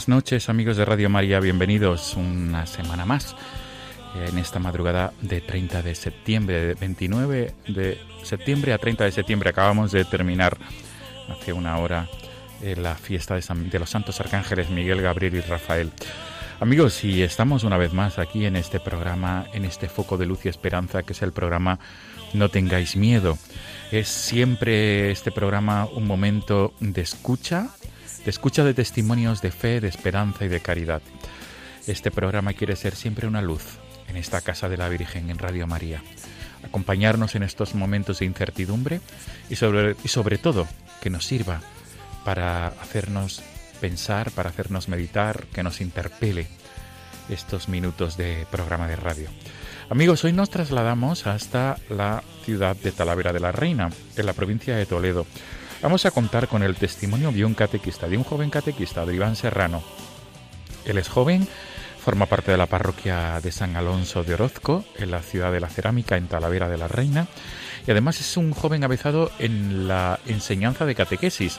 Buenas noches amigos de Radio María, bienvenidos una semana más en esta madrugada de 30 de septiembre, de 29 de septiembre a 30 de septiembre. Acabamos de terminar hace una hora eh, la fiesta de, San- de los santos arcángeles Miguel, Gabriel y Rafael. Amigos, y estamos una vez más aquí en este programa, en este foco de luz y esperanza, que es el programa No tengáis miedo. Es siempre este programa un momento de escucha, de escucha de testimonios de fe, de esperanza y de caridad. Este programa quiere ser siempre una luz en esta casa de la Virgen en Radio María. Acompañarnos en estos momentos de incertidumbre y sobre, y sobre todo que nos sirva para hacernos pensar, para hacernos meditar, que nos interpele estos minutos de programa de radio. Amigos, hoy nos trasladamos hasta la ciudad de Talavera de la Reina, en la provincia de Toledo. Vamos a contar con el testimonio de un catequista, de un joven catequista, de Iván Serrano. Él es joven, forma parte de la parroquia de San Alonso de Orozco, en la ciudad de la cerámica, en Talavera de la Reina, y además es un joven avezado en la enseñanza de catequesis,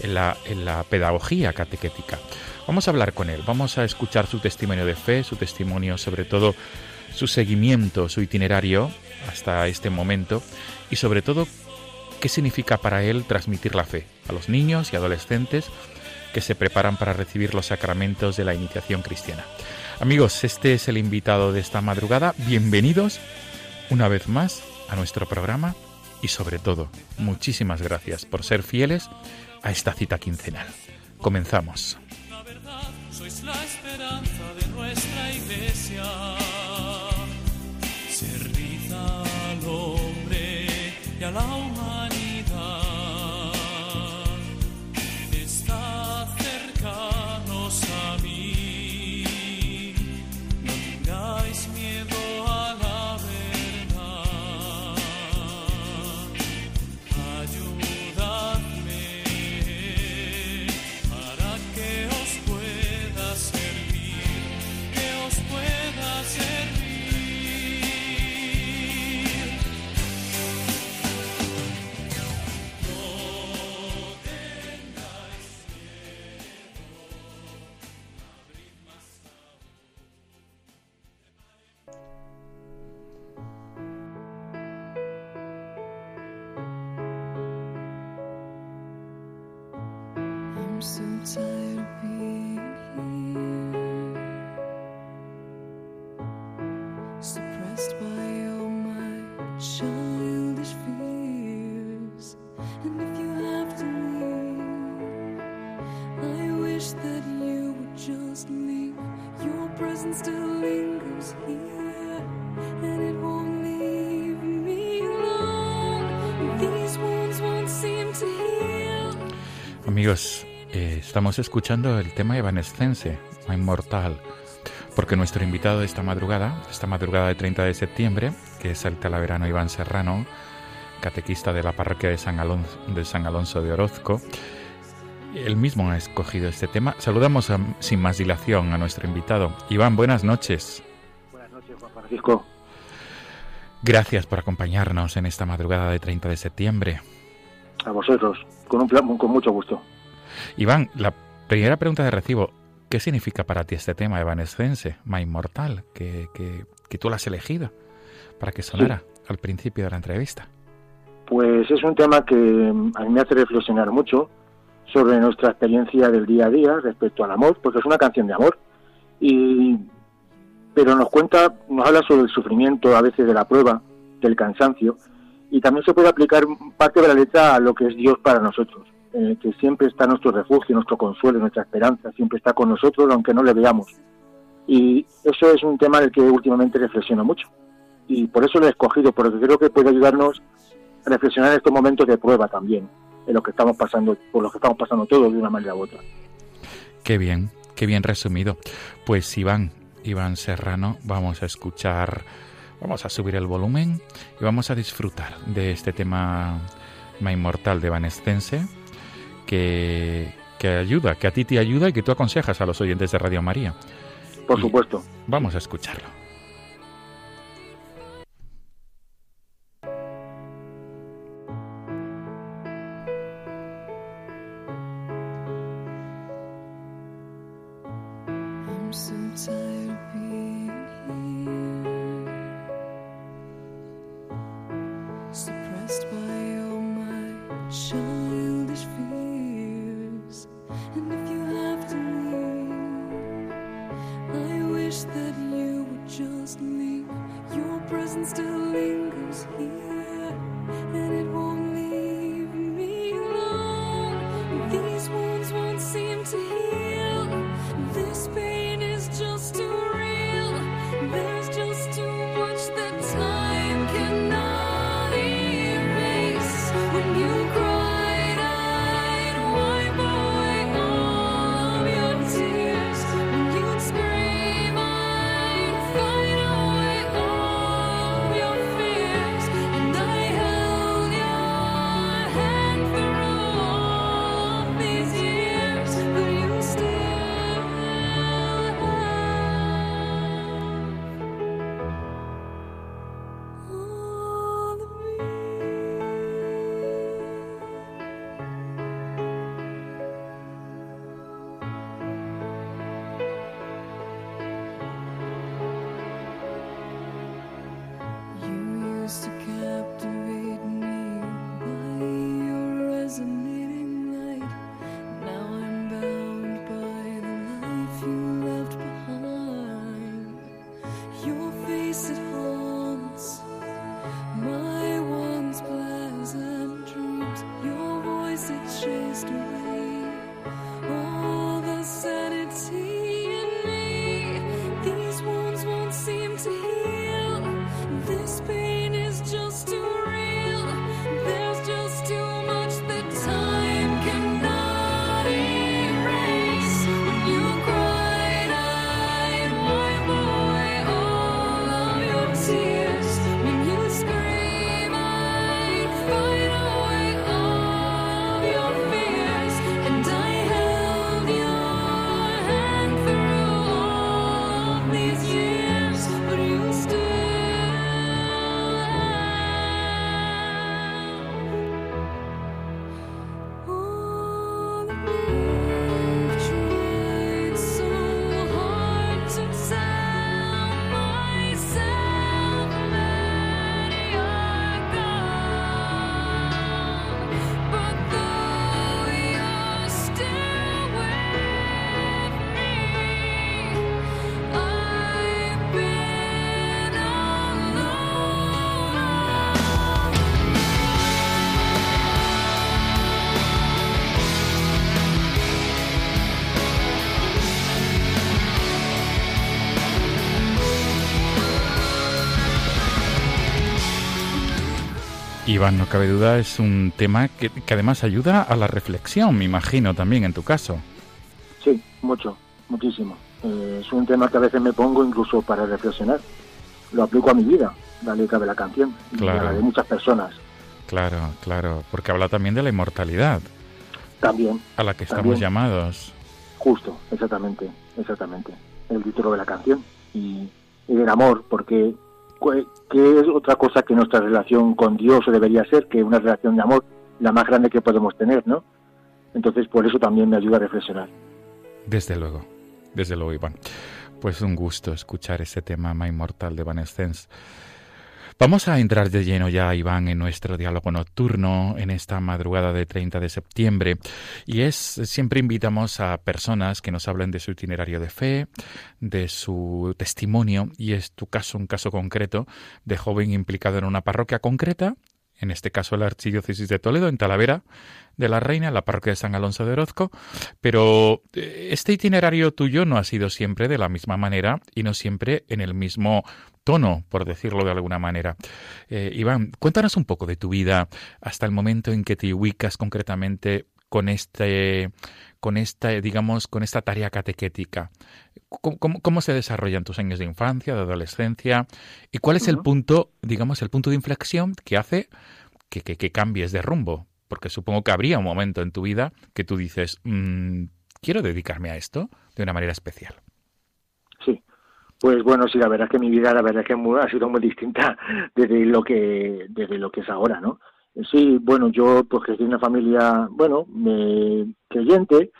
en la, en la pedagogía catequética. Vamos a hablar con él, vamos a escuchar su testimonio de fe, su testimonio sobre todo su seguimiento, su itinerario hasta este momento y sobre todo qué significa para él transmitir la fe a los niños y adolescentes que se preparan para recibir los sacramentos de la iniciación cristiana. Amigos, este es el invitado de esta madrugada. Bienvenidos una vez más a nuestro programa y sobre todo, muchísimas gracias por ser fieles a esta cita quincenal. Comenzamos. La verdad, sois la esperanza de nuestra iglesia. Servid al hombre y a la estamos escuchando el tema evanescense, inmortal, porque nuestro invitado de esta madrugada, esta madrugada de 30 de septiembre, que es el talaverano Iván Serrano, catequista de la parroquia de San Alonso de, San Alonso de Orozco. Él mismo ha escogido este tema. Saludamos a- sin más dilación a nuestro invitado. Iván, buenas noches. Buenas noches, Juan Francisco. Gracias por acompañarnos en esta madrugada de 30 de septiembre. A vosotros, con, un, pla- con mucho gusto. Iván, la primera pregunta de recibo, ¿qué significa para ti este tema evanescense, Ma Inmortal, que, que, que tú lo has elegido para que sonara al principio de la entrevista? Pues es un tema que mm, a mí me hace reflexionar mucho sobre nuestra experiencia del día a día respecto al amor, porque es una canción de amor. Y, pero nos cuenta, nos habla sobre el sufrimiento, a veces de la prueba, del cansancio, y también se puede aplicar parte de la letra a lo que es Dios para nosotros, eh, que siempre está nuestro refugio, nuestro consuelo, nuestra esperanza, siempre está con nosotros aunque no le veamos. Y eso es un tema del que últimamente reflexiono mucho. Y por eso lo he escogido, porque creo que puede ayudarnos a reflexionar en estos momentos de prueba también, en lo que estamos pasando, por lo que estamos pasando todos de una manera u otra. Qué bien, qué bien resumido. Pues Iván, Iván Serrano, vamos a escuchar, vamos a subir el volumen y vamos a disfrutar de este tema Ma Inmortal de Evanescense que, que ayuda, que a ti te ayuda y que tú aconsejas a los oyentes de Radio María. Por Y- supuesto. Vamos a escucharlo. I'm so tired voice it chased away Iván, no cabe duda, es un tema que, que además ayuda a la reflexión, me imagino, también en tu caso. Sí, mucho, muchísimo. Eh, es un tema que a veces me pongo incluso para reflexionar. Lo aplico a mi vida, la letra de la canción, y Claro. a la de muchas personas. Claro, claro, porque habla también de la inmortalidad También, a la que estamos También. llamados. justo, exactamente, exactamente. El título de la canción y, y del amor, porque ¿qué es otra cosa que nuestra relación con Dios debería ser que una relación de amor la más grande que podemos tener, ¿no? Entonces, por eso también me ayuda a reflexionar. Desde luego, desde luego, Iván. Pues un gusto escuchar ese tema más inmortal de Evanescence. Vamos a entrar de lleno ya, Iván, en nuestro diálogo nocturno en esta madrugada de 30 de septiembre. Y es, siempre invitamos a personas que nos hablen de su itinerario de fe, de su testimonio, y es tu caso, un caso concreto de joven implicado en una parroquia concreta, en este caso la Archidiócesis de Toledo, en Talavera de la Reina, la parroquia de San Alonso de Orozco, pero eh, este itinerario tuyo no ha sido siempre de la misma manera y no siempre en el mismo tono, por decirlo de alguna manera. Eh, Iván, cuéntanos un poco de tu vida hasta el momento en que te ubicas concretamente con este con esta digamos con esta tarea catequética. ¿Cómo, cómo, cómo se desarrollan tus años de infancia de adolescencia y cuál es el punto digamos el punto de inflexión que hace que, que, que cambies de rumbo porque supongo que habría un momento en tu vida que tú dices "Mm, quiero dedicarme a esto de una manera especial. Pues bueno, sí, la verdad es que mi vida, la verdad es que ha sido muy distinta desde lo que desde lo que es ahora, ¿no? Sí, bueno, yo pues crecí en una familia, bueno, eh, creyente,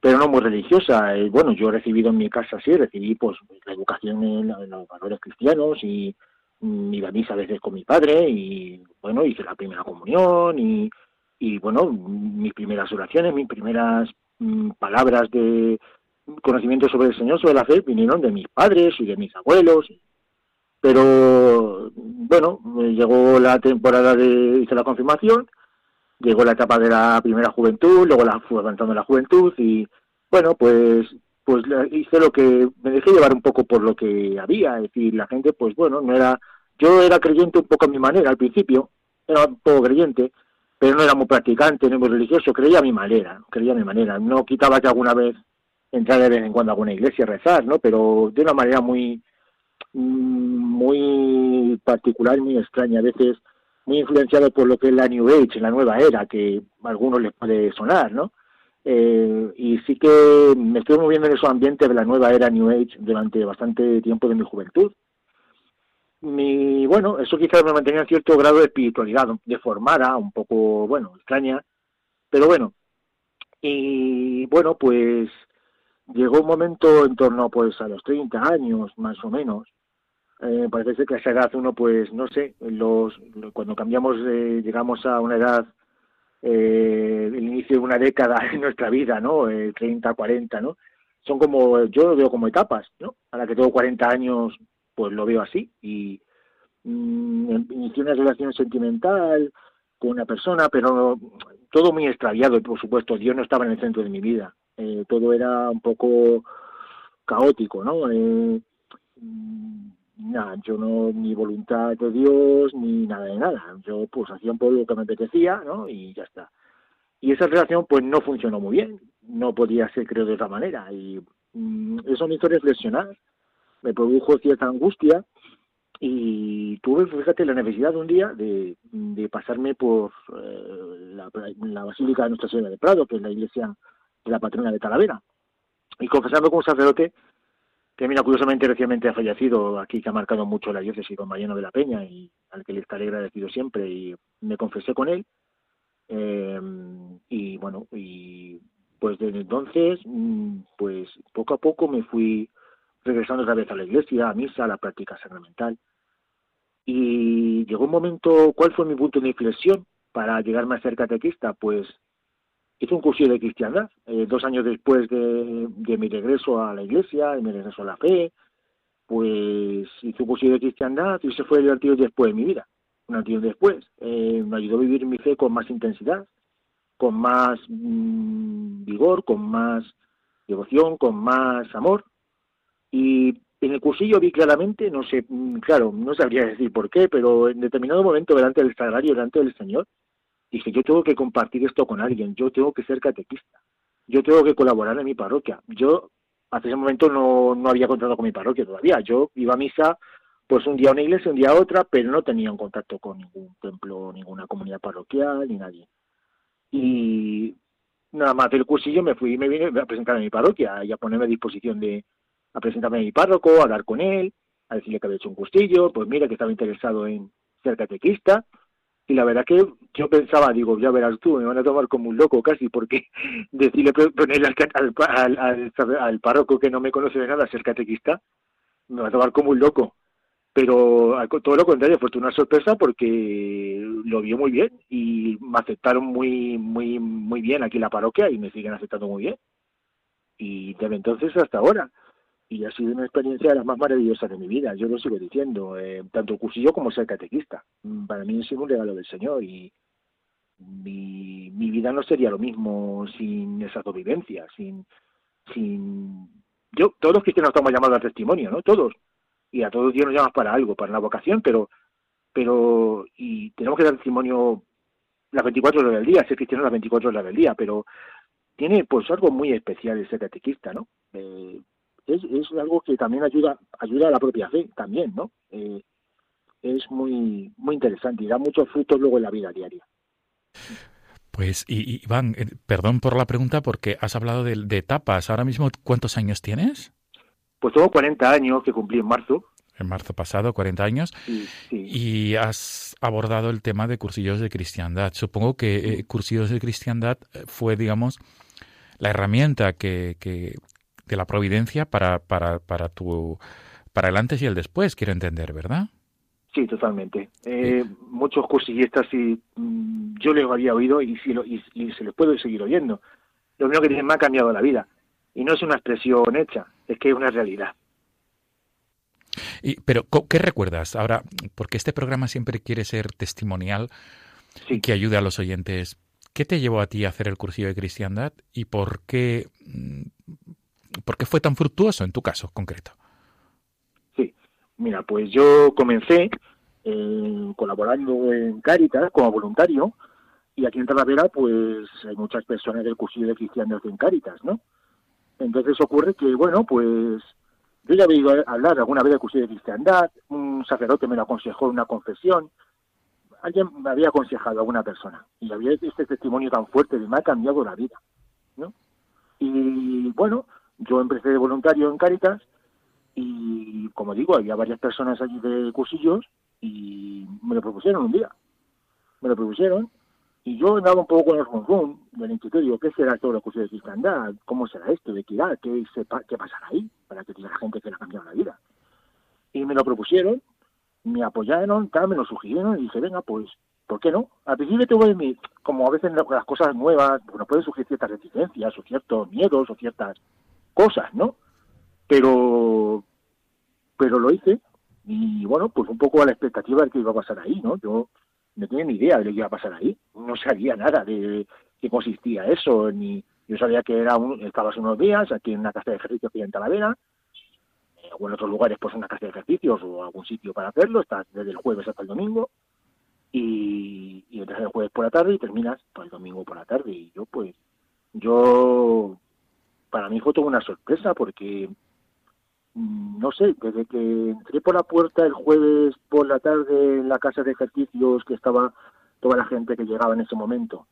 pero no muy religiosa. Eh, bueno, yo he recibido en mi casa, sí, recibí pues la educación en, en los valores cristianos y mm, iba a misa a veces con mi padre y bueno, hice la primera comunión y, y bueno, mis primeras oraciones, mis primeras mm, palabras de conocimiento sobre el Señor, sobre la fe, vinieron de mis padres y de mis abuelos. Pero, bueno, me llegó la temporada de hice la confirmación, llegó la etapa de la primera juventud, luego la fue avanzando la juventud y, bueno, pues pues hice lo que me dejé llevar un poco por lo que había, es decir, la gente, pues bueno, no era, yo era creyente un poco a mi manera al principio, era un poco creyente, pero no era muy practicante, no muy religioso, creía a mi manera, creía a mi manera, no quitaba que alguna vez entrar de vez en cuando a alguna iglesia a rezar, ¿no? Pero de una manera muy muy particular y muy extraña, a veces muy influenciado por lo que es la New Age, la nueva era, que a algunos les puede sonar, ¿no? Eh, y sí que me estoy moviendo en esos ambientes de la nueva era New Age durante bastante tiempo de mi juventud. Mi, bueno, eso quizás me mantenía en cierto grado de espiritualidad, deformada, un poco, bueno, extraña, pero bueno. Y bueno, pues llegó un momento en torno pues a los 30 años más o menos. Eh, parece ser que a esa edad uno pues no sé los cuando cambiamos eh, llegamos a una edad eh, el inicio de una década en nuestra vida no eh, 30 40 no son como yo lo veo como etapas no a la que tengo 40 años pues lo veo así. Y mm, inicié una relación sentimental con una persona pero todo muy extraviado y por supuesto Dios no estaba en el centro de mi vida eh, todo era un poco caótico, ¿no? Eh, mm, nada, yo no, ni voluntad de Dios, ni nada de nada. Yo pues hacía un poco lo que me apetecía, ¿no? Y ya está. Y esa relación pues no funcionó muy bien, no podía ser creo de otra manera. Y mm, eso me hizo reflexionar, me produjo cierta angustia y tuve, fíjate, la necesidad un día de, de pasarme por eh, la, la Basílica de Nuestra Señora de Prado, que es la iglesia la patrona de Talavera, y confesando con un sacerdote que mira curiosamente recientemente ha fallecido aquí que ha marcado mucho la diócesis con Mariano de la Peña y al que le estaré agradecido siempre y me confesé con él. Eh, y bueno y pues desde entonces mm, pues poco a poco me fui regresando otra vez a la iglesia a misa a la práctica sacramental. Y llegó un momento ¿cuál fue mi punto de inflexión para llegarme a ser catequista? pues hice un curso de cristiandad, eh, dos años después de, mi regreso a la iglesia, y mi regreso a la fe, pues hice un curso de cristiandad y ese fue el antes después de mi vida, un antes después. Eh, me ayudó a vivir mi fe con más intensidad, con más mmm, vigor, con más devoción, con más amor. Y en el cursillo vi claramente, no sé, claro, no sabría decir por qué, pero en determinado momento delante del sagrario, delante del Señor, dije, yo tengo que compartir esto con alguien, yo tengo que ser catequista, yo tengo que colaborar en mi parroquia. Yo hasta ese momento no, no había contratado con mi parroquia todavía, yo iba a misa pues un día a una iglesia, un día a otra, pero no tenían contacto con ningún templo, ninguna comunidad parroquial, ni nadie. Y nada más del cursillo me fui y me vine a presentar a mi parroquia y a ponerme a disposición de a presentarme a mi párroco, a hablar con él, a decirle que había hecho un cursillo, pues mira que estaba interesado en ser catequista. Y la verdad que yo pensaba, digo, ya verás tú, me van a tomar como un loco casi, porque decirle ponerle al, al, al, al, párroco que no me conoce de nada ser catequista, me va a tomar como un loco. Pero todo lo contrario fue una sorpresa porque lo vio muy bien y me aceptaron muy muy muy bien aquí en la parroquia y me siguen aceptando muy bien. Y desde entonces hasta ahora y ha sido una experiencia de las más maravillosas de mi vida yo lo sigo diciendo eh, tanto el cursillo como ser catequista. Mm, para mí ha sido un regalo del Señor y mi, mi vida no sería lo mismo sin esas dos vivencias sin sin yo todos los cristianos estamos llamados al testimonio no todos. Y a todos Dios nos llama para algo, para una vocación, pero pero y tenemos que dar testimonio las 24 horas del día, ser cristiano las 24 horas del día, pero tiene pues algo muy especial ser catequista, ¿no? Eh, es, es algo que también ayuda ayuda a la propia fe, también, ¿no? Eh, es muy muy interesante y da muchos frutos luego en la vida diaria. Pues, y, Iván, eh, perdón por la pregunta porque has hablado de, de etapas. Ahora mismo, ¿cuántos años tienes? Pues tengo 40 años que cumplí en marzo. En marzo pasado, 40 años. Sí, sí. Y has abordado el tema de cursillos de cristiandad. Supongo que eh, cursillos de cristiandad fue, digamos, la herramienta que, que de la providencia para, para, para tu para el antes y el después, quiero entender, ¿verdad? Sí, totalmente. Eh, muchos cursillistas sí, mm, yo les había oído y, lo- y, y se les puedo seguir oyendo. Lo único que dicen me ha cambiado la vida. Y no es una expresión hecha, es que es una realidad. Y, pero, ¿qué recuerdas ahora? Porque este programa siempre quiere ser testimonial Sí. que ayude a los oyentes. ¿Qué te llevó a ti a hacer el cursillo de cristiandad y por qué, mm, por qué fue tan fructuoso en tu caso concreto? Sí, mira, pues yo comencé eh, colaborando en Cáritas como voluntario y aquí en Talavera pues hay muchas personas del cursillo de cristianos en Cáritas, ¿no? Entonces ocurre que, bueno, pues yo ya había oído hablar alguna vez del cursillo de cristiandad, un sacerdote me lo aconsejó en una confesión, alguien me había aconsejado a alguna persona y había este testimonio tan fuerte de me ha cambiado la vida, ¿no? Y bueno, yo empecé de voluntario en Cáritas y como digo, había varias personas allí de cursillos y me lo propusieron un día. Me lo propusieron y yo andaba un poco con el rum del instituto digo, ¿qué será todo los cursillos de cristiandad? ¿Cómo será esto de? ¿Qué, se qué pasará ahí? Para que la gente que le ha cambiado la vida. Y me lo propusieron, me apoyaron, tal, me lo sugirieron y dije, venga, pues, ¿por qué no? Al principio tuve mi, como a veces la- las cosas nuevas, bueno, pueden surgir ciertas reticencias o ciertos miedos o ciertas cosas, ¿no? Pero pero lo hice y bueno, pues un poco a la expectativa de que iba a pasar ahí, ¿no? Yo no tenía ni idea de lo que iba a pasar ahí, no sabía nada de qué consistía eso, ni yo sabía que era un, estabas unos días aquí en una casa de ejercicios aquí en Talavera, o en otros lugares pues una casa de ejercicios o algún sitio para hacerlo, estás desde el jueves hasta el domingo y, y entras el jueves por la tarde y terminas el domingo por la tarde y yo pues yo para mí fue toda una sorpresa porque mm, no sé, desde que entré por la puerta el jueves por la tarde en la casa de ejercicios que estaba toda la gente que llegaba en ese momento,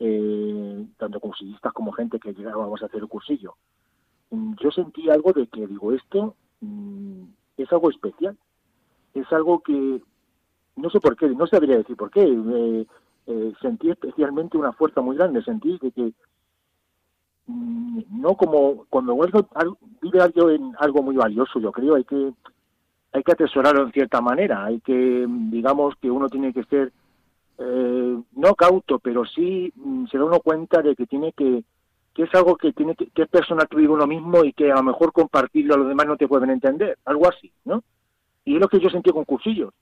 eh, tanto cursillistas como gente que llegábamos a hacer el cursillo, mm, yo sentí algo de que digo, esto mm, es algo especial, es algo que no sé por qué, no sabría decir por qué, eh, eh, sentí especialmente una fuerza muy grande, sentí de que no como cuando algo, al- vive alguien algo muy valioso, yo creo, hay que hay que atesorarlo en cierta manera, hay que, mm, digamos, que uno tiene que ser eh, no cauto, pero sí mm, se da uno cuenta de que tiene que que es algo que tiene que, que es personal tuyo uno mismo y que a lo mejor compartirlo a los demás no te pueden entender, algo así, ¿no? Y es lo que yo sentí con cursillos.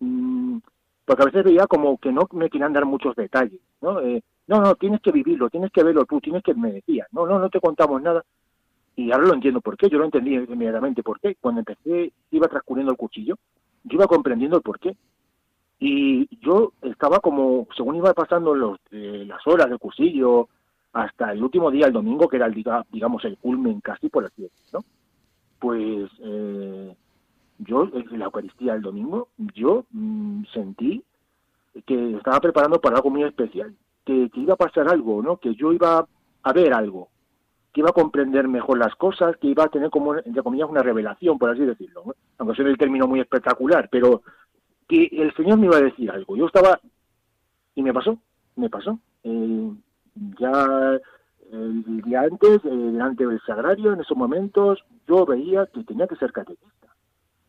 Mm, porque a veces veía como que no me querían dar muchos detalles, ¿no? Eh, no, no, tienes que vivirlo, tienes que verlo tú, tienes que, me decías, no, no, no te contamos nada. Y ahora lo entiendo por qué, yo lo entendí inmediatamente por qué. Cuando empecé, iba transcurriendo el cuchillo, yo iba comprendiendo el por qué. Y yo estaba como, según iba pasando los, eh, las horas del cursillo, hasta el último día, el domingo, que era el, diga- digamos, el culmen casi, por así decirlo, ¿no? pues eh, yo en la Eucaristía del domingo, yo mm, sentí que estaba preparando para algo muy especial, que, iba a pasar algo, ¿no? Que yo iba a ver algo, que iba a comprender mejor las cosas, que iba a tener como, entre comillas, una revelación, por así decirlo, aunque sea el término muy espectacular, pero que el Señor me iba a decir algo. Yo estaba, y me pasó, me pasó. Eh, ya el día antes, eh, delante del sagrario, en esos momentos, yo veía que tenía que ser catequista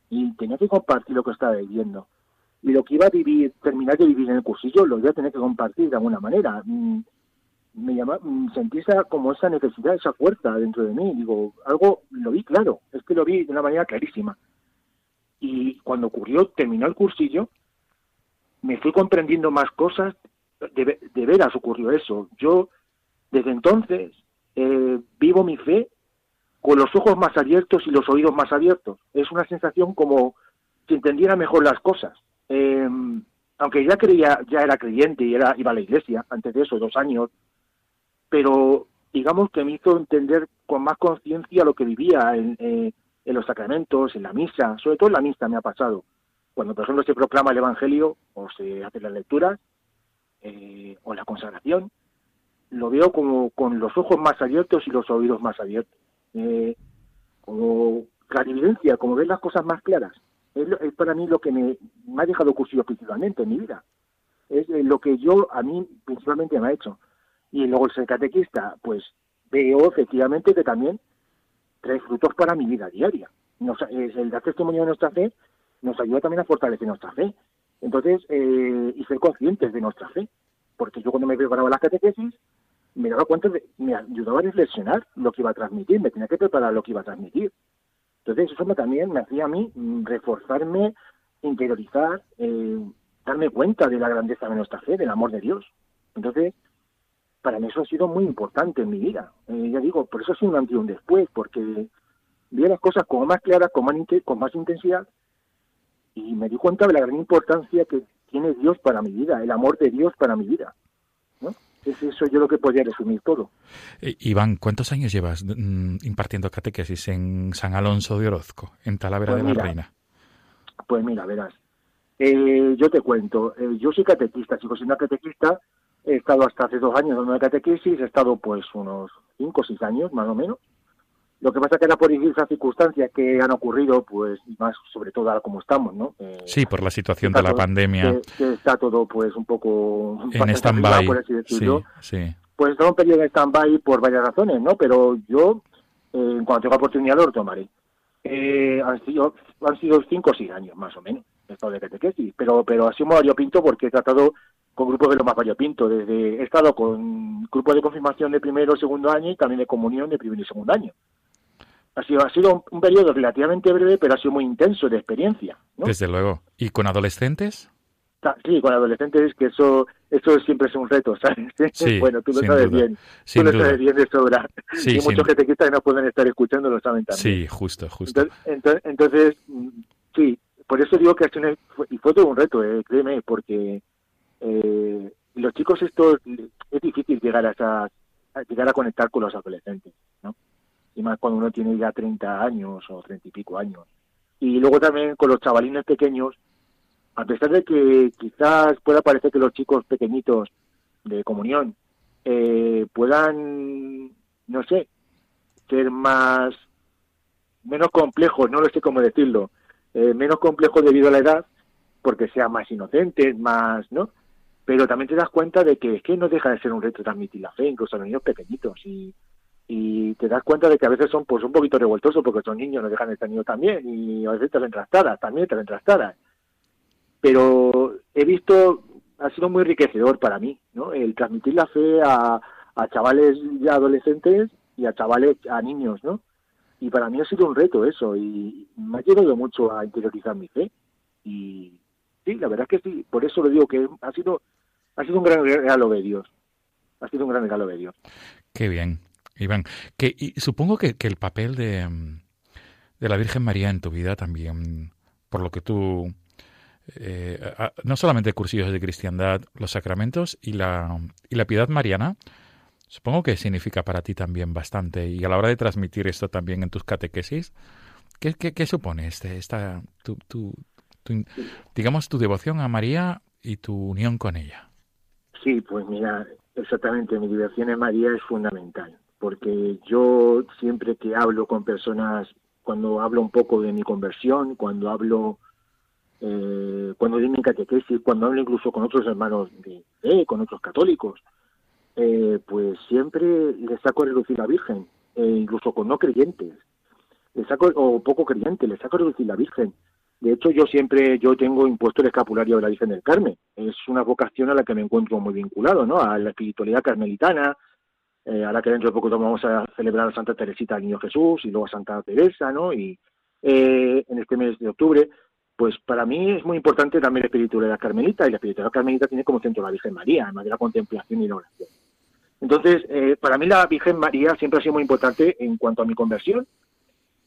y tenía que compartir lo que estaba viviendo. Y lo que iba a vivir, terminar de vivir en el cursillo, lo iba a tener que compartir de alguna manera. Mm, me llama, mm, sentí esa, como esa necesidad, esa fuerza dentro de mí. Digo, algo lo vi claro, es que lo vi de una manera clarísima. Y cuando ocurrió, terminó el cursillo, me fui comprendiendo más cosas, de, veras ocurrió eso. Yo, desde entonces, eh, vivo mi fe con los ojos más abiertos y los oídos más abiertos. Es una sensación como si entendiera mejor las cosas. Eh, aunque ya creía, ya era creyente y era, iba a la iglesia, antes de eso, dos años, pero digamos que me hizo entender con más conciencia lo que vivía en, eh, los sacramentos, en la misa, sobre todo en la misa me ha pasado. Cuando, por ejemplo, se proclama el Evangelio o se hace las lecturas eh, o la consagración, lo veo como con los ojos más abiertos y los oídos más abiertos. Eh, como clarividencia, como ver las cosas más claras. Es, lo- es para mí lo que me, ha dejado cursillo principalmente en mi vida. Es eh, lo que yo, a mí, principalmente me ha hecho. Y luego el ser catequista, pues veo efectivamente que también trae frutos para mi vida diaria. Nos, el dar testimonio de nuestra fe nos ayuda también a fortalecer nuestra fe. Entonces, eh, y ser conscientes de nuestra fe. Porque yo cuando me preparaba las catequesis, me daba cuenta de, me ayudaba a reflexionar lo que iba a transmitir, me tenía que preparar lo que iba a transmitir. Entonces, eso también me hacía a mí mm, reforzarme, interiorizar, eh, darme cuenta de la grandeza de nuestra fe, del amor de Dios. Entonces, para mí eso ha sido muy importante en mi vida. Eh, ya digo, por eso ha sido un antes y un después, porque vi las cosas como más claras, con más, con más intensidad, y me di cuenta de la gran importancia que tiene Dios para mi vida, el amor de Dios para mi vida. ¿no? Es eso yo lo que podría resumir todo. Eh, Iván, ¿cuántos años llevas mm, impartiendo catequesis en San Alonso de Orozco, en Talavera Pues de la mira, Reina? Pues mira, verás. Eh, yo te cuento, eh, yo soy catequista, sigo siendo catequista, he estado hasta hace dos años dando catequesis, he estado pues unos cinco o seis años más o menos. Lo que pasa que era por esas circunstancias que han ocurrido, pues y más sobre todo ahora como estamos, ¿no? Eh, Sí, por la situación de la todo- pandemia Que, que está todo pues un poco en stand-by. Sí, sí. Pues estaba un periodo de stand-by por varias razones, ¿no? Pero yo, eh, en cuanto tenga oportunidad, lo retomaré. Eh, han, sido, han sido cinco o seis años, más o menos, he estado de catequesis. Pero, pero ha sido muy variopinto porque he tratado con grupos de lo más variopinto. Desde, he estado con grupos de confirmación de primero o segundo año y también de comunión de primer y segundo año. Ha sido, ha sido un, periodo relativamente breve, pero ha sido muy intenso de experiencia, ¿no? Desde luego. ¿Y con adolescentes? Sí, con adolescentes, que eso eso siempre es un reto, ¿sabes? Sí, bueno, tú lo sabes duda, bien. sin tú lo duda. sabes bien de sobra. Sí, y muchos catequistas que nos pueden estar escuchando lo saben también. Sí, justo, justo. Entonces, sí, por eso digo que ha sido una- y fue todo un reto, eh, créeme, porque eh, los chicos estos es difícil llegar a, esas- a llegar a conectar con los adolescentes, ¿no? Y más cuando uno tiene ya 30 años o 30 y pico años. Y luego también con los chavalines pequeños, a pesar de que quizás pueda parecer que los chicos pequeñitos de comunión eh, puedan, no sé, ser más menos complejos, no lo sé cómo decirlo, eh, menos complejos debido a la edad, porque sean más inocentes, más, ¿no? Pero también te das cuenta de que es que no deja de ser un reto transmitir la fe, incluso a los niños pequeñitos, y, y te das cuenta de que a veces son pues un poquito revoltosos, porque son niños, no dejan de estar niños también, y a veces te ven trastadas, también te ven trastadas. Pero he visto, ha sido muy enriquecedor para mí, ¿no? El transmitir la fe a, a chavales ya adolescentes y a chavales, a niños, ¿no? y para mí ha sido un reto eso y me ha ayudado mucho a interiorizar mi fe y sí la verdad es que sí por eso lo digo que ha sido ha sido un gran regalo de Dios ha sido un gran regalo de Dios Qué bien, Iván. Que, y supongo que, el papel de, de la Virgen María en tu vida también, por lo que tú, eh, a- no solamente cursillos de cristiandad, los sacramentos y la, y la piedad mariana, supongo que significa para ti también bastante. Y a la hora de transmitir esto también en tus catequesis, ¿Qué, qué, supone este, esta, tu, tu, tu- digamos, tu devoción a María y tu unión con ella? Sí, pues mira, exactamente, mi diversión en María es fundamental, porque yo siempre que hablo con personas, cuando hablo un poco de mi conversión, cuando hablo, eh, cuando doy mi catequesis, cuando hablo incluso con otros hermanos de fe, con otros católicos, eh, pues siempre les saco a relucir la Virgen, eh, incluso con no creyentes, les saco, o poco creyentes, les saco a relucir la Virgen. De hecho, yo siempre yo tengo impuesto el escapulario de la Virgen del Carmen. Es una vocación a la que me encuentro muy vinculado, ¿no? A la espiritualidad carmelitana, eh, ahora que dentro de poco vamos a celebrar a Santa Teresita del Niño Jesús y luego a Santa Teresa, ¿no? Y eh, en este mes de octubre, pues para mí es muy importante también la espiritualidad carmelita y la espiritualidad carmelita tiene como centro la Virgen María, además de la contemplación y la oración. Entonces, eh, para mí la Virgen María siempre ha sido muy importante en cuanto a mi conversión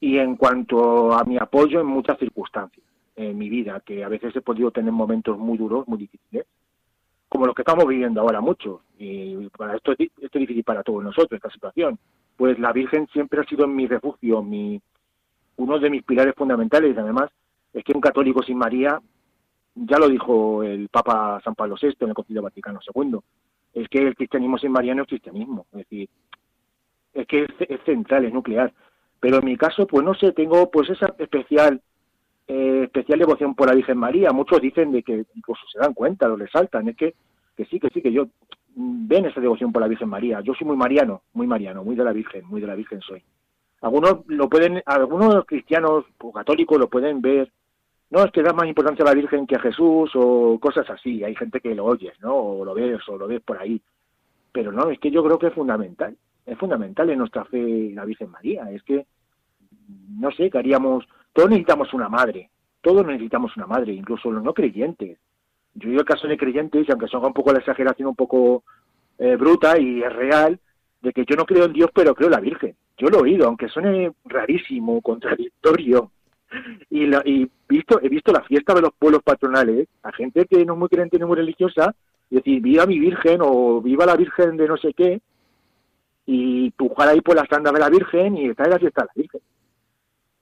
y en cuanto a mi apoyo en muchas circunstancias en mi vida, que a veces he podido tener momentos muy duros, muy difíciles, como los que estamos viviendo ahora muchos. Y para esto, esto es difícil para todos nosotros, esta situación. Pues la Virgen siempre ha sido mi refugio, mi, uno de mis pilares fundamentales. Además, es que un católico sin María, ya lo dijo el Papa San Pablo VI en el Concilio Vaticano II, es que el cristianismo sin María no es cristianismo. Es decir, es que es, es central, es nuclear. Pero en mi caso, pues no sé, tengo pues esa especial eh, especial devoción por la Virgen María. Muchos dicen de que se dan cuenta, lo resaltan, es que, que sí, que sí, que yo mm, ven esa devoción por la Virgen María. Yo soy muy mariano, muy mariano, muy de la Virgen, muy de la Virgen soy. Algunos lo pueden, algunos cristianos o católicos lo pueden ver, no, es que da más importancia a la Virgen que a Jesús o cosas así. Hay gente que lo oyes, ¿no? O lo ves o lo ves por ahí. Pero no, es que yo creo que es fundamental. Es fundamental en nuestra fe la Virgen María. Es que, no sé, que haríamos, todos necesitamos una madre, todos necesitamos una madre, incluso los no creyentes. Yo digo el caso de creyentes, y aunque son un poco la exageración un poco eh, bruta y es real, de que yo no creo en Dios, pero creo en la Virgen. Yo lo he oído, aunque suene rarísimo, contradictorio. Y, la- y visto, he visto la fiesta de los pueblos patronales, a gente que no es muy creyente ni muy religiosa, y decir, viva mi Virgen o viva la Virgen de no sé qué, y pujar ahí por las andas de la Virgen y estar en la fiesta de la Virgen.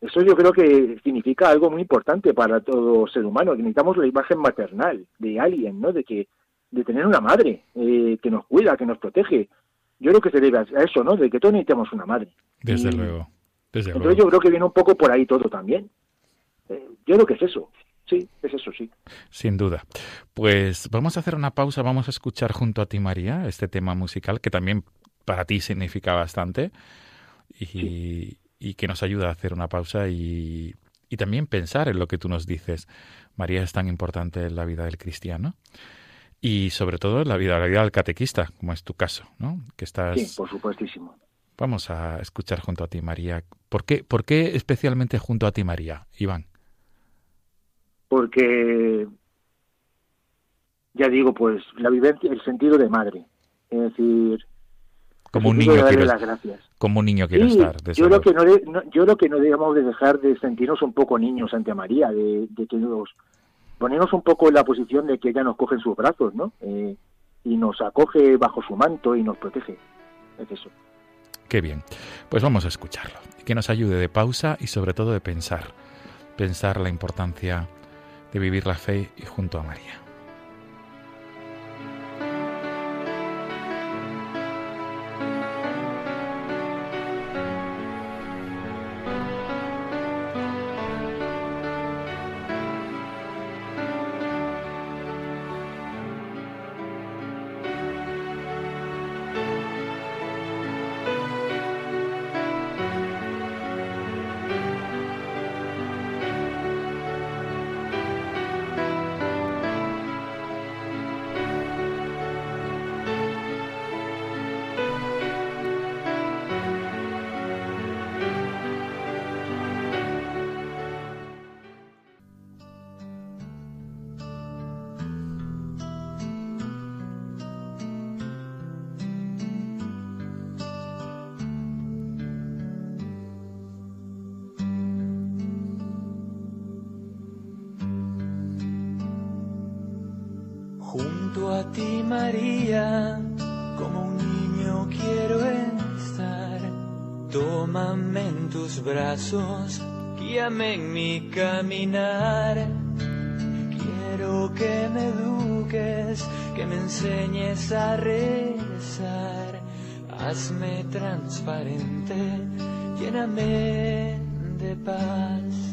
Eso yo creo que significa algo muy importante para todo ser humano, que necesitamos la imagen maternal de alguien, ¿no? De que de tener una madre eh, que nos cuida, que nos protege. Yo creo que se debe a eso, ¿no? De que todos necesitamos una madre. Desde Y- luego, desde Entonces luego. yo creo que viene un poco por ahí todo también. Eh, yo creo que es eso. Sí, es eso, sí. Sin duda. Pues vamos a hacer una pausa, vamos a escuchar junto a ti, María, este tema musical que también para ti significa bastante y, y que nos ayuda a hacer una pausa y, y también pensar en lo que tú nos dices. María es tan importante en la vida del cristiano y sobre todo en la vida, la vida del catequista, como es tu caso, ¿no? Que estás... Sí, por supuestísimo. Vamos a escuchar junto a ti, María. ¿Por qué, ¿Por qué especialmente junto a ti, María, Iván? Porque, ya digo, pues la vivencia, el sentido de madre. Es decir, Como un niño de darle quiero, las gracias. Como un niño quiero Sí, estar. yo creo que no, no- yo creo que no debemos de dejar de sentirnos un poco niños ante María, de, de que nos ponemos un poco en la posición de que ella nos coge en sus brazos, ¿no? Eh, y nos acoge bajo su manto y nos protege. Es eso. Qué bien. Pues vamos a escucharlo. Que nos ayude de pausa y sobre todo de pensar. Pensar la importancia de vivir la fe y junto a María. Tómame en tus brazos, guíame en mi caminar. Quiero que me eduques, que me enseñes a rezar. Hazme transparente, lléname de paz.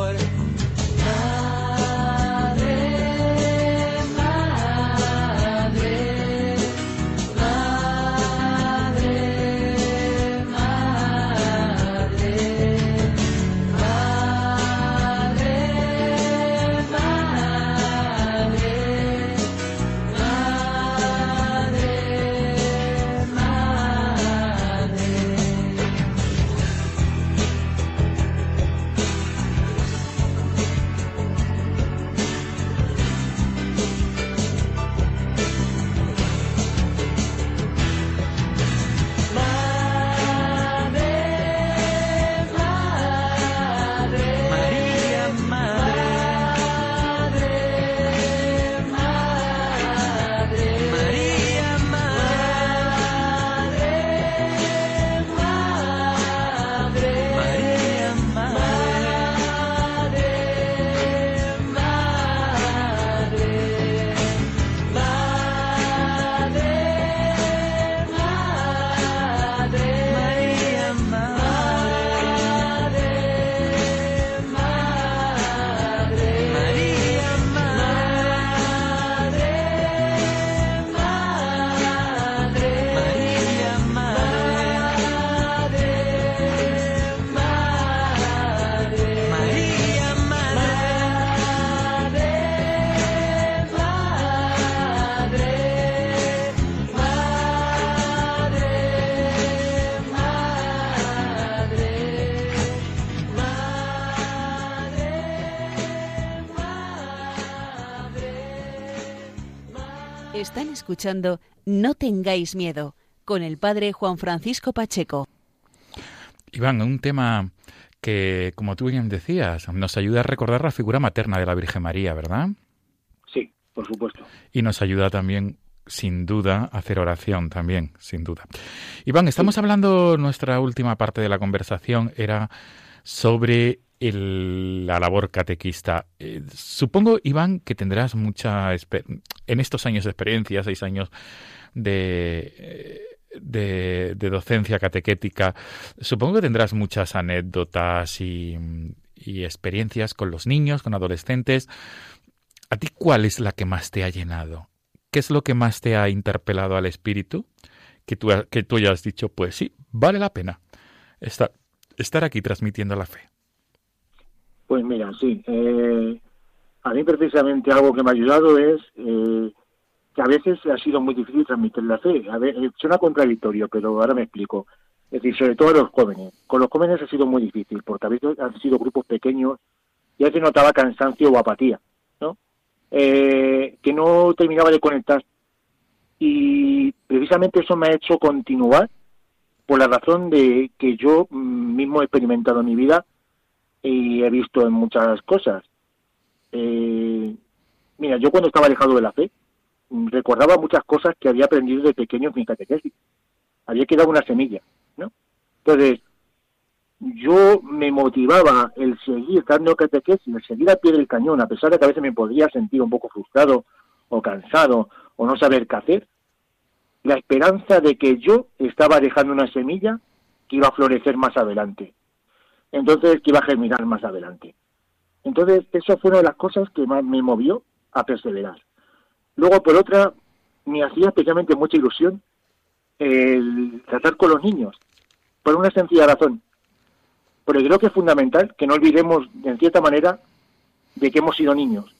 Están escuchando No tengáis miedo con el padre Juan Francisco Pacheco. Iván, un tema que, como tú bien decías, nos ayuda a recordar la figura materna de la Virgen María, ¿verdad? Sí, por supuesto. Y nos ayuda también, sin duda, a hacer oración también, sin duda. Iván, estamos hablando, nuestra última parte de la conversación era sobre la labor catequista. Eh, supongo, Iván, que tendrás mucha, en estos años de experiencia, seis años de, eh, docencia catequética, supongo que tendrás muchas anécdotas y, experiencias con los niños, con adolescentes. ¿A ti cuál es la que más te ha llenado? ¿Qué es lo que más te ha interpelado al espíritu? Que tú, que tú ya has dicho, pues sí, vale la pena estar aquí transmitiendo la fe. Pues mira, sí. eh, a mí precisamente algo que me ha ayudado es eh, que a veces ha sido muy difícil transmitir la fe. A ver, eh, suena contradictorio, pero ahora me explico. Es decir, sobre todo a los jóvenes. Con los jóvenes ha sido muy difícil, porque a veces han sido grupos pequeños y a veces notaba cansancio o apatía, ¿no? Eh, que no terminaba de conectar. Y precisamente eso me ha hecho continuar por la razón de que yo mm, mismo he experimentado en mi vida y he visto en muchas cosas. Eh, mira, yo cuando estaba alejado de la fe, mm, recordaba muchas cosas que había aprendido de pequeño en mi catequesis. Había quedado una semilla, ¿no? Entonces, yo me motivaba el seguir dando catequesis, el seguir a pie del cañón, a pesar de que a veces me podía sentir un poco frustrado o cansado o no saber qué hacer, la esperanza de que yo estaba dejando una semilla que iba a florecer más adelante. Entonces, que iba a germinar más adelante. Entonces, eso fue una de las cosas que más me movió a perseverar. Luego, por otra, me hacía especialmente mucha ilusión el tratar con los niños, por una sencilla razón. Porque creo que es fundamental que no olvidemos, en cierta manera, de que hemos sido niños.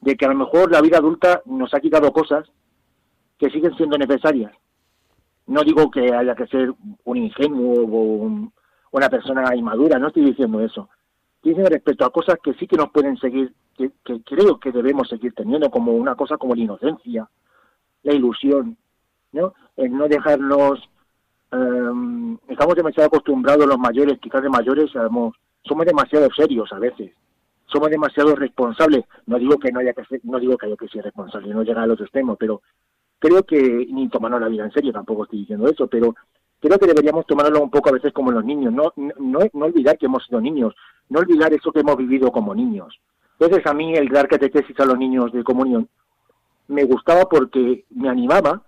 De que a lo mejor la vida adulta nos ha quitado cosas que siguen siendo necesarias. No digo que haya que ser un ingenuo o un- una persona inmadura, no estoy diciendo eso. Dice respecto a cosas que sí que nos pueden seguir, que, creo que debemos seguir teniendo, como una cosa como la inocencia, la ilusión, ¿no? El no dejarnos, em, estamos demasiado acostumbrados los mayores, quizás de mayores, somos, somos demasiado serios a veces, somos demasiado responsables. No digo que no haya que ser, no digo que haya que ser responsable, no llegar al otro extremo, pero creo que ni tomarnos la vida en serio, tampoco estoy diciendo eso, pero creo que deberíamos tomarlo un poco a veces como los niños, no, no, no olvidar que hemos sido niños, no olvidar eso que hemos vivido como niños. Entonces a mí el dar catequesis a los niños de comunión me gustaba porque me animaba,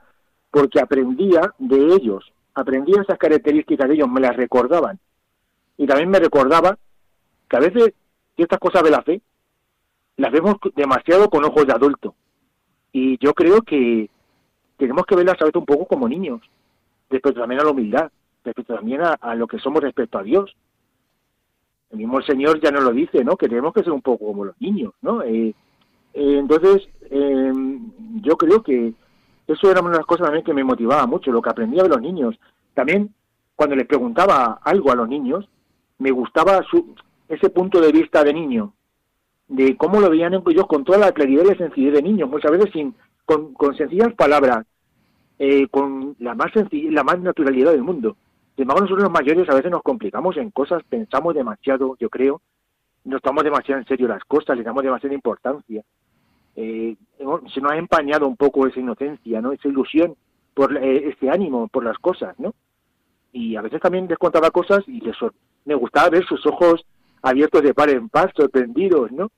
porque aprendía de ellos, aprendía esas características de ellos, me las recordaban. Y también me recordaba que a veces ciertas cosas de la fe las vemos demasiado con ojos de adulto. Y yo creo que tenemos que verlas a veces un poco como niños, respecto también a la humildad, respecto también a, lo que somos respecto a Dios. El mismo Señor ya nos lo dice, ¿no? Que tenemos que ser un poco como los niños, ¿no? Eh, eh, entonces, eh, yo creo que eso era una de las cosas también que me motivaba mucho, lo que aprendía de los niños. También, cuando les preguntaba algo a los niños, me gustaba su, ese punto de vista de niño, de cómo lo veían ellos con toda la claridad y la sencillez de niños, muchas veces sin con sencillas palabras, eh, con la más sencilla, la más naturalidad del mundo. Sin embargo, nosotros los mayores a veces nos complicamos en cosas, pensamos demasiado, yo creo, nos tomamos demasiado en serio las cosas, le damos demasiada importancia. Eh, se nos ha empañado un poco esa inocencia, ¿no? Esa ilusión por eh, ese ánimo por las cosas, ¿no? Y a veces también les contaba cosas y les me gustaba ver sus ojos abiertos de par en par, sorprendidos, ¿no?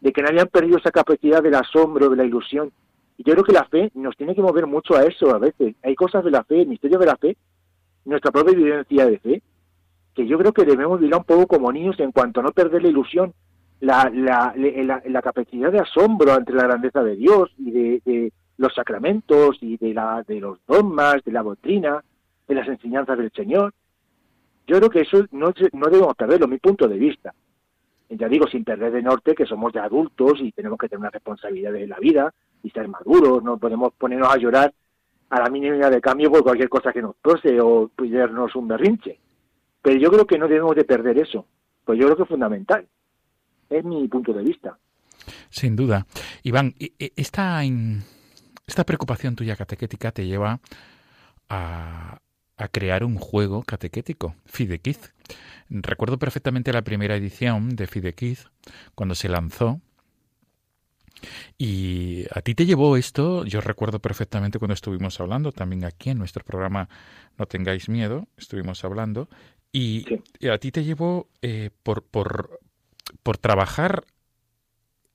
De que no habían perdido esa capacidad del asombro, de la ilusión. Y yo creo que la fe nos tiene que mover mucho a eso a veces. Hay cosas de la fe, el misterio de la fe, nuestra propia evidencia de fe, que yo creo que debemos vivirla un poco como niños en cuanto a no perder la ilusión, la, la, la, la capacidad de asombro ante la grandeza de Dios y de, los sacramentos y de, la, de los dogmas, de la doctrina, de las enseñanzas del Señor. Yo creo que eso no, no debemos perderlo, mi punto de vista. Ya digo, sin perder de norte que somos de adultos y tenemos que tener una responsabilidad de la vida y ser maduros, no podemos ponernos a llorar a la mínima de cambio por cualquier cosa que nos pose o pillarnos un berrinche. Pero yo creo que no debemos de perder eso, pues yo creo que es fundamental. Es mi punto de vista. Sin duda. Iván, e- e- esta, esta preocupación tuya catequética te lleva a, a crear un juego catequético, Fidequiz. Recuerdo perfectamente la primera edición de Fidequiz, cuando se lanzó. Y a ti te llevó esto, yo recuerdo perfectamente cuando estuvimos hablando, también aquí en nuestro programa No tengáis miedo, estuvimos hablando, y, Sí. a ti te llevó eh, por, por, por trabajar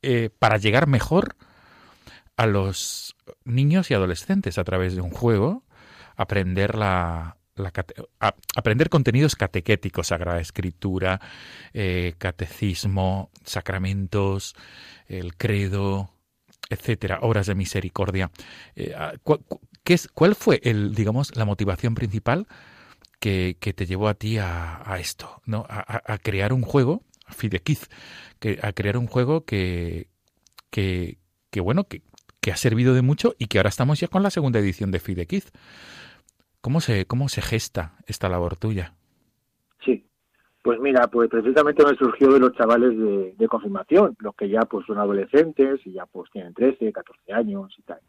eh, para llegar mejor a los niños y adolescentes a través de un juego, aprender la, la a- aprender contenidos catequéticos, Sagrada Escritura, eh, catecismo, sacramentos, el credo, etcétera, obras de misericordia. Eh, ah, cu- cu- qué es, ¿Cuál fue el, digamos, la motivación principal que, que te llevó a ti a, esto, ¿no? A crear un juego, a Fidequiz, que, a crear un juego que, que, que bueno, que, que ha servido de mucho y que ahora estamos ya con la segunda edición de Fidequiz. ¿Cómo se, cómo se gesta esta labor tuya? Sí. Pues mira, pues precisamente me surgió de los chavales de, de confirmación, los que ya pues son adolescentes y ya pues tienen 13, 14 años y tal.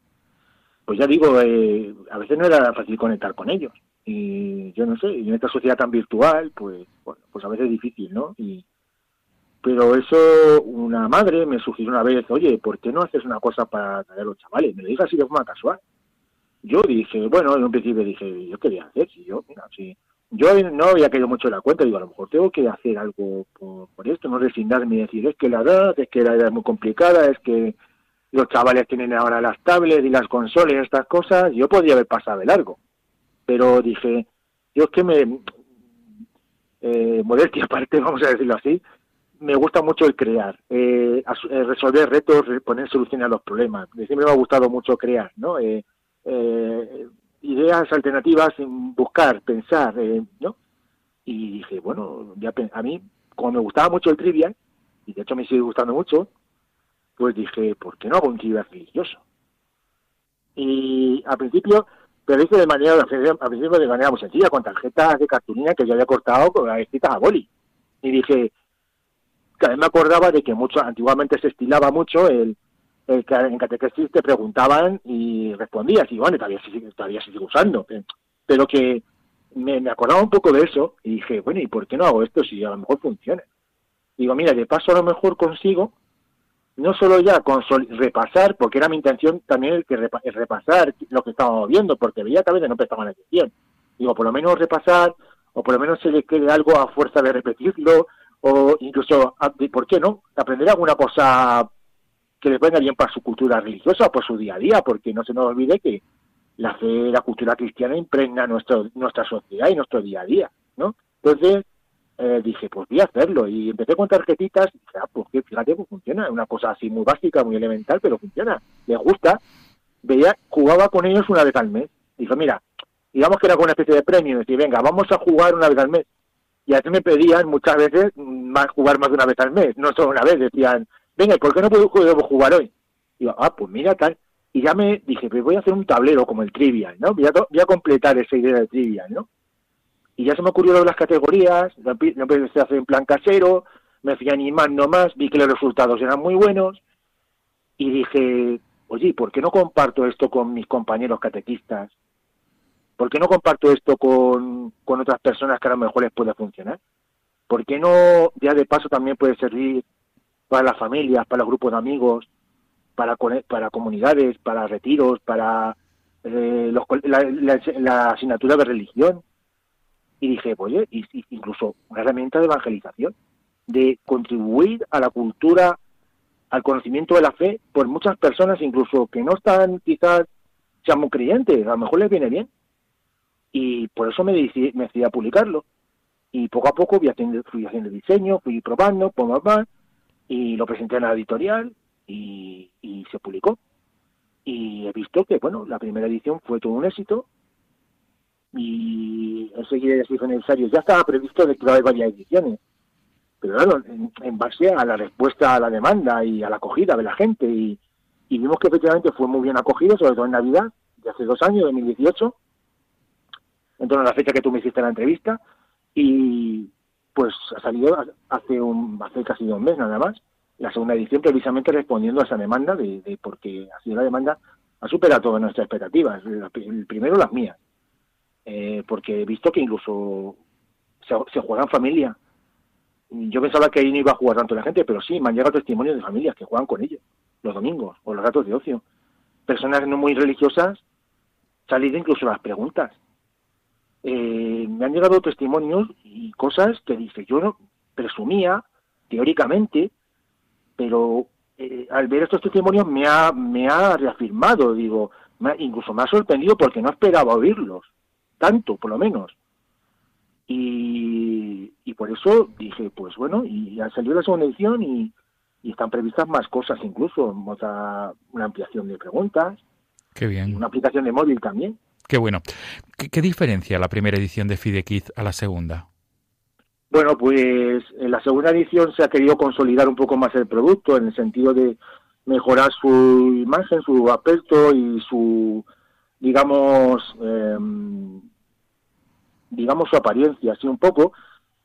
Pues ya digo, eh, a veces no era fácil conectar con ellos. Y yo no sé, y en esta sociedad tan virtual, pues bueno, pues a veces es difícil, ¿no? Y, pero eso, una madre me sugirió una vez, oye, ¿por qué no haces una cosa para traer a los chavales? Me lo dijo así de forma casual. Yo dije, bueno, en un principio dije, yo quería hacer, si yo, mira, si yo no había caído mucho en la cuenta, digo, a lo mejor tengo que hacer algo por, por esto, no resignarme y decir, es que la edad, es que la edad es muy complicada, es que los chavales tienen ahora las tablets y las consolas y estas cosas, yo podría haber pasado de largo. Pero dije, yo es que me, eh, modestia aparte, vamos a decirlo así, me gusta mucho el crear, eh, eh, resolver retos, re- poner soluciones a los problemas. Siempre me ha gustado mucho crear, ¿no? Eh, eh, ideas alternativas, buscar, pensar, eh, ¿no? Y dije, bueno, ya a mí, como me gustaba mucho el trivial, y de hecho me sigue gustando mucho, pues dije, ¿por qué no hago un trivial religioso? Y al principio, pero hice de manera, al principio de manera muy sencilla, con tarjetas de cartulina que yo había cortado con las escritas a boli. Y dije, que además me acordaba de que mucho, antiguamente se estilaba mucho el, en catequesis te preguntaban y respondías, y bueno, todavía todavía se sigue usando, pero que me, me acordaba un poco de eso y dije, bueno, ¿y por qué no hago esto si a lo mejor funciona? Digo, mira, de paso a lo mejor consigo no solo ya repasar, porque era mi intención también el que repa- el repasar lo que estábamos viendo, porque veía que a veces no prestaban atención. Digo, por lo menos repasar, o por lo menos se le quede algo a fuerza de repetirlo, o incluso, a- ¿por qué no? Aprender alguna cosa que les venga bien para su cultura religiosa, por su día a día, porque no se nos olvide que la fe, la cultura cristiana impregna nuestro, nuestra sociedad y nuestro día a día, ¿no? Entonces, eh, dije, pues voy a hacerlo. Y empecé con tarjetitas y dije, ah, pues que fíjate que funciona. Una cosa así muy básica, muy elemental, pero funciona. Les gusta. Veía, jugaba con ellos una vez al mes. Dijo, mira, digamos que era con una especie de premio. Decía, venga, vamos a jugar una vez al mes. Y así me pedían muchas veces mm, jugar más de una vez al mes. No solo una vez. Decían, venga, ¿y ¿por qué no puedo jugar hoy? Digo, ah, pues mira tal. Y ya me dije, pues voy a hacer un tablero como el trivial, ¿no? Voy a, voy a completar esa idea del trivial, ¿no? Y ya se me ocurrió de las categorías, lo lo empecé a hacer en plan casero, me fui animando más, vi que los resultados eran muy buenos y dije, oye, ¿por qué no comparto esto con mis compañeros catequistas? ¿Por qué no comparto esto con, con otras personas que a lo mejor les puede funcionar? ¿Por qué no, ya de paso, también puede servir para las familias, para los grupos de amigos, para, para comunidades, para retiros, para eh, los la, la- asignatura de religión? y dije, oye, incluso una herramienta de evangelización, de contribuir a la cultura, al conocimiento de la fe, por muchas personas incluso que no están quizás sean muy creyentes, a lo mejor les viene bien. Y por eso me decidí, me decidí a publicarlo. Y poco a poco fui haciendo, fui haciendo diseño, fui probando, poco poco, y lo presenté en la editorial y, se publicó. Y he visto que, bueno, la primera edición fue todo un éxito, y enseguida ya se hizo necesario. Ya estaba previsto de que iba a haber varias ediciones, pero claro, en, en base a la respuesta a la demanda y a la acogida de la gente, y, y vimos que efectivamente fue muy bien acogido, sobre todo en Navidad, de hace dos años, 2018, en torno a la fecha que tú me hiciste la entrevista, y pues ha salido hace, un, hace casi un mes nada más, la segunda edición precisamente respondiendo a esa demanda, de, de porque ha sido la demanda, ha superado todas nuestras expectativas, el primero las mías eh, porque he visto que incluso se, se juega en familia. Yo pensaba que ahí no iba a jugar tanto la gente, pero sí, me han llegado testimonios de familias que juegan con ellos los domingos o los ratos de ocio. Personas no muy religiosas, salir incluso las preguntas. Eh, me han llegado testimonios y cosas que dice, yo presumía, teóricamente, pero eh, al ver estos testimonios me ha, me ha reafirmado, digo, me ha- incluso me ha sorprendido porque no esperaba oírlos tanto, por lo menos. Y, y por eso dije, pues bueno, y ha salido la segunda edición y, y están previstas más cosas incluso, otra, una ampliación de preguntas, Qué bien, una aplicación de móvil también. Qué bueno. ¿Qué, diferencia la primera edición de Fidequiz a la segunda? Bueno, pues en la segunda edición se ha querido consolidar un poco más el producto en el sentido de mejorar su imagen, su aspecto y su, digamos, em, digamos su apariencia, así un poco,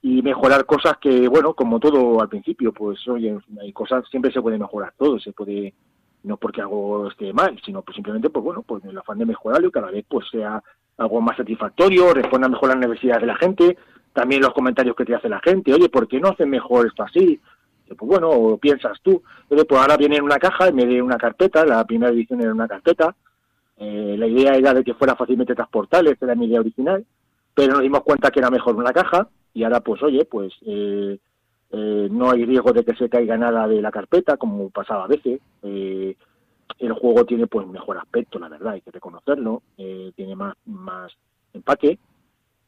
y mejorar cosas que, bueno, como todo al principio, pues oye, hay cosas, siempre se puede mejorar todo, se puede, no porque algo esté mal, sino pues simplemente, pues bueno, pues el afán de mejorarlo y cada vez pues sea algo más satisfactorio, responda mejor a las necesidades de la gente, también los comentarios que te hace la gente, oye, ¿por qué no hacen mejor esto así? Pues bueno, o piensas tú, oye, pues ahora viene en una caja en vez de una carpeta, la primera edición era una carpeta, eh, la idea era de que fuera fácilmente transportable, esta era mi idea original, pero nos dimos cuenta que era mejor una caja y ahora pues oye, pues eh, eh, no hay riesgo de que se caiga nada de la carpeta, como pasaba a veces. Eh, el juego tiene pues mejor aspecto, la verdad, hay que reconocerlo, eh, tiene más, más empaque.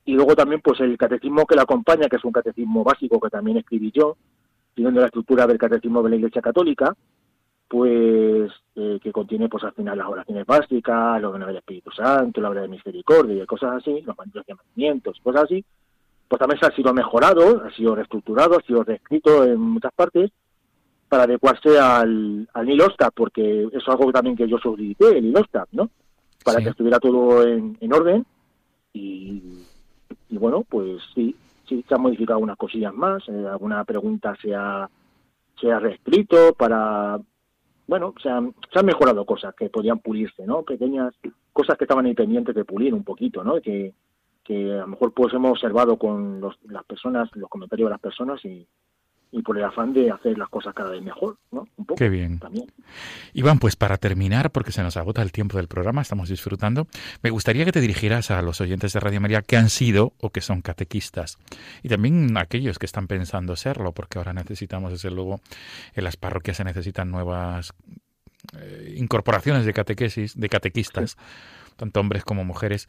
Y luego también pues el catecismo que la acompaña, que es un catecismo básico que también escribí yo, siguiendo la estructura del Catecismo de la Iglesia Católica, pues que contiene pues al final las oraciones básicas, los dones del Espíritu Santo, la obra de misericordia y cosas así, los mandamientos, cosas así, pues también se ha sido mejorado, ha sido reestructurado, ha sido reescrito en muchas partes para adecuarse al, al ILOSTAP, porque eso es algo también que yo solicité, el ILOSTAP, ¿no? Para Sí. que estuviera todo en, en orden y, y bueno, pues sí, sí se han modificado algunas cosillas más, eh, alguna pregunta se ha, se ha reescrito para, bueno, se han, se han mejorado cosas que podían pulirse, ¿no? Pequeñas cosas que estaban ahí pendientes de pulir un poquito, ¿no? Que, que a lo mejor pues hemos observado con los, las personas, los comentarios de las personas y, y por el afán de hacer las cosas cada vez mejor, ¿no? Un poco. Qué bien. También. Iván, pues para terminar, porque se nos agota el tiempo del programa, estamos disfrutando, me gustaría que te dirigieras a los oyentes de Radio María que han sido o que son catequistas. Y también a aquellos que están pensando serlo, porque ahora necesitamos, desde luego, en las parroquias se necesitan nuevas eh, incorporaciones de catequesis, de catequistas, tanto hombres como mujeres.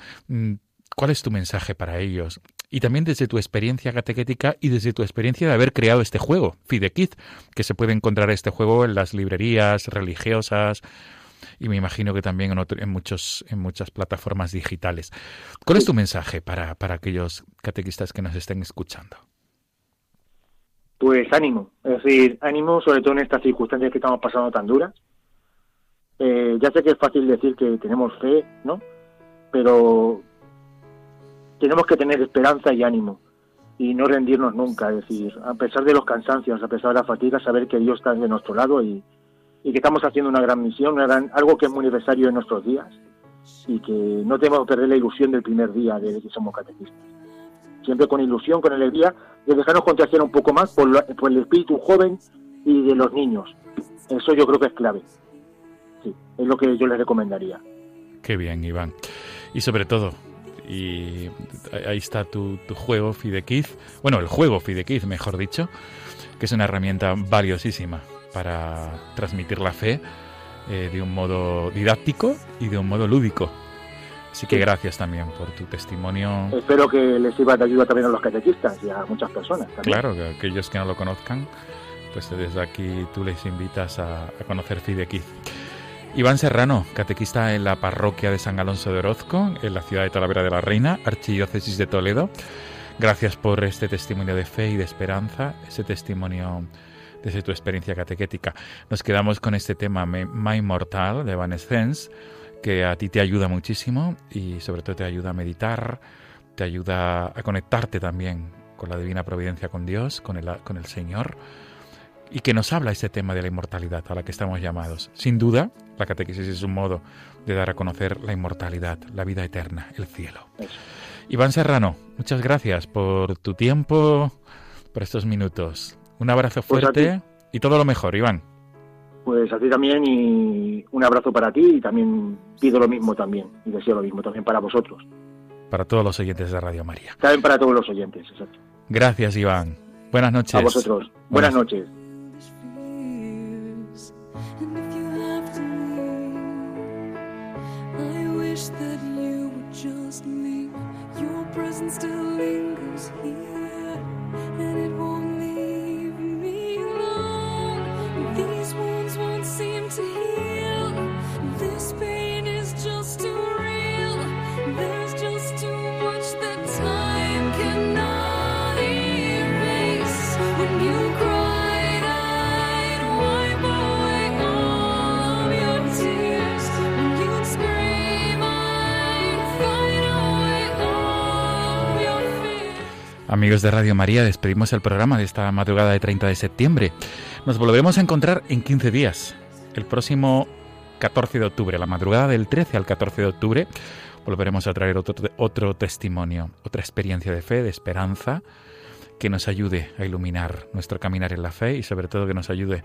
¿Cuál es tu mensaje para ellos? Y también desde tu experiencia catequética y desde tu experiencia de haber creado este juego, Fidequiz, que se puede encontrar este juego en las librerías religiosas y me imagino que también en, otro- en, muchos, en muchas plataformas digitales. ¿Cuál es tu mensaje para, para aquellos catequistas que nos estén escuchando? Pues ánimo, es decir, ánimo sobre todo en estas circunstancias que estamos pasando tan duras. Eh, ya sé que es fácil decir que tenemos fe, ¿no? Pero tenemos que tener esperanza y ánimo y no rendirnos nunca, es decir, a pesar de los cansancios, a pesar de la fatiga, saber que Dios está de nuestro lado y, que estamos haciendo una gran misión, una gran- algo que es muy necesario en nuestros días y que no tenemos que perder la ilusión del primer día de que somos catequistas. Siempre con ilusión, con alegría, de dejarnos contagiar un poco más por, la- por el espíritu joven y de los niños. Eso yo creo que es clave. Sí, es lo que yo les recomendaría. Qué bien, Iván. Y sobre todo, y ahí está tu, tu juego Fidequiz, bueno, el juego Fidequiz, mejor dicho, que es una herramienta valiosísima para transmitir la fe eh, de un modo didáctico y de un modo lúdico. Así que gracias también por tu testimonio. Espero que les sirva de ayuda también a los catequistas y a muchas personas. también. Claro, que aquellos que no lo conozcan, pues desde aquí tú les invitas a, a conocer Fidequiz. Iván Serrano, catequista en la parroquia de San Alonso de Orozco, en la ciudad de Talavera de la Reina, Archidiócesis de Toledo. Gracias por este testimonio de fe y de esperanza, ese testimonio desde tu experiencia catequética. Nos quedamos con este tema, My Immortal, de Evanescence, que a ti te ayuda muchísimo y sobre todo te ayuda a meditar, te ayuda a conectarte también con la divina providencia, con Dios, con el, con el Señor, y que nos habla este tema de la inmortalidad a la que estamos llamados. Sin duda, la catequesis es un modo de dar a conocer la inmortalidad, la vida eterna, el cielo. Eso. Iván Serrano, muchas gracias por tu tiempo, por estos minutos. Un abrazo Pues fuerte y todo lo mejor, Iván. Pues a ti también y un abrazo para ti y también pido lo mismo también y deseo lo mismo también para vosotros. Para todos los oyentes de Radio María. También para todos los oyentes, exacto. Gracias, Iván. Buenas noches. A vosotros. Buenas Buenas- noches. Wish that Amigos de Radio María, despedimos el programa de esta madrugada de 30 de septiembre. Nos volveremos a encontrar en 15 días, el próximo 14 de octubre, la madrugada del 13 al 14 de octubre. Volveremos a traer otro, otro testimonio, otra experiencia de fe, de esperanza, que nos ayude a iluminar nuestro caminar en la fe y sobre todo que nos ayude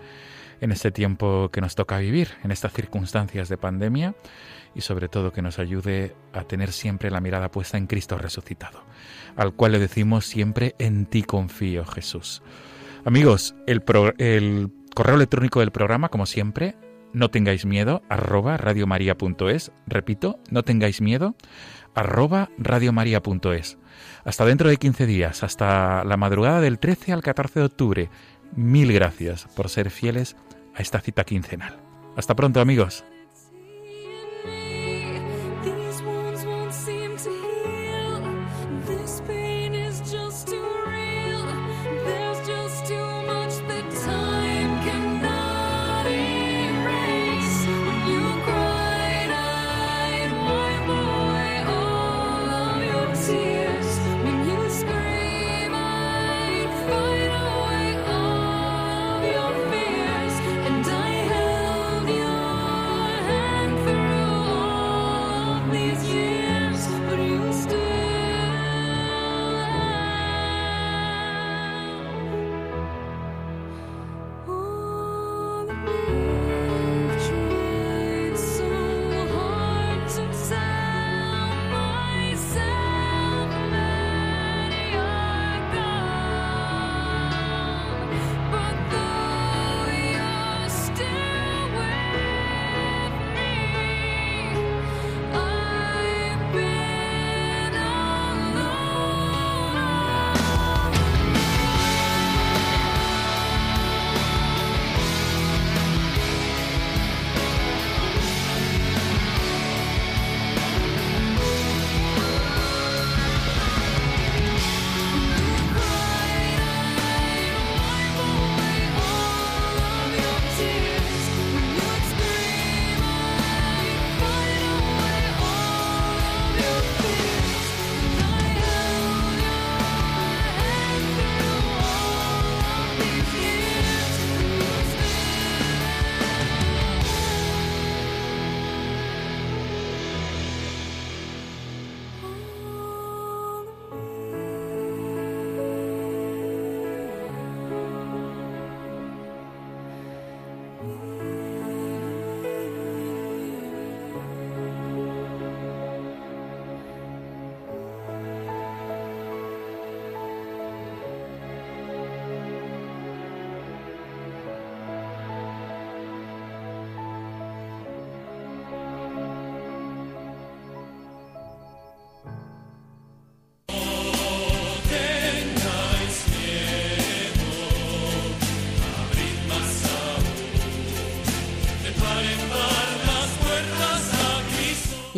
en este tiempo que nos toca vivir, en estas circunstancias de pandemia y sobre todo que nos ayude a tener siempre la mirada puesta en Cristo resucitado, al cual le decimos siempre, en ti confío Jesús. Amigos, el, el correo electrónico del programa, como siempre, no tengáis miedo, arroba radiomaria.es. Repito, no tengáis miedo, arroba radiomaria.es. Hasta dentro de 15 días, hasta la madrugada del 13 al 14 de octubre. Mil gracias por ser fieles a esta cita quincenal. Hasta pronto amigos.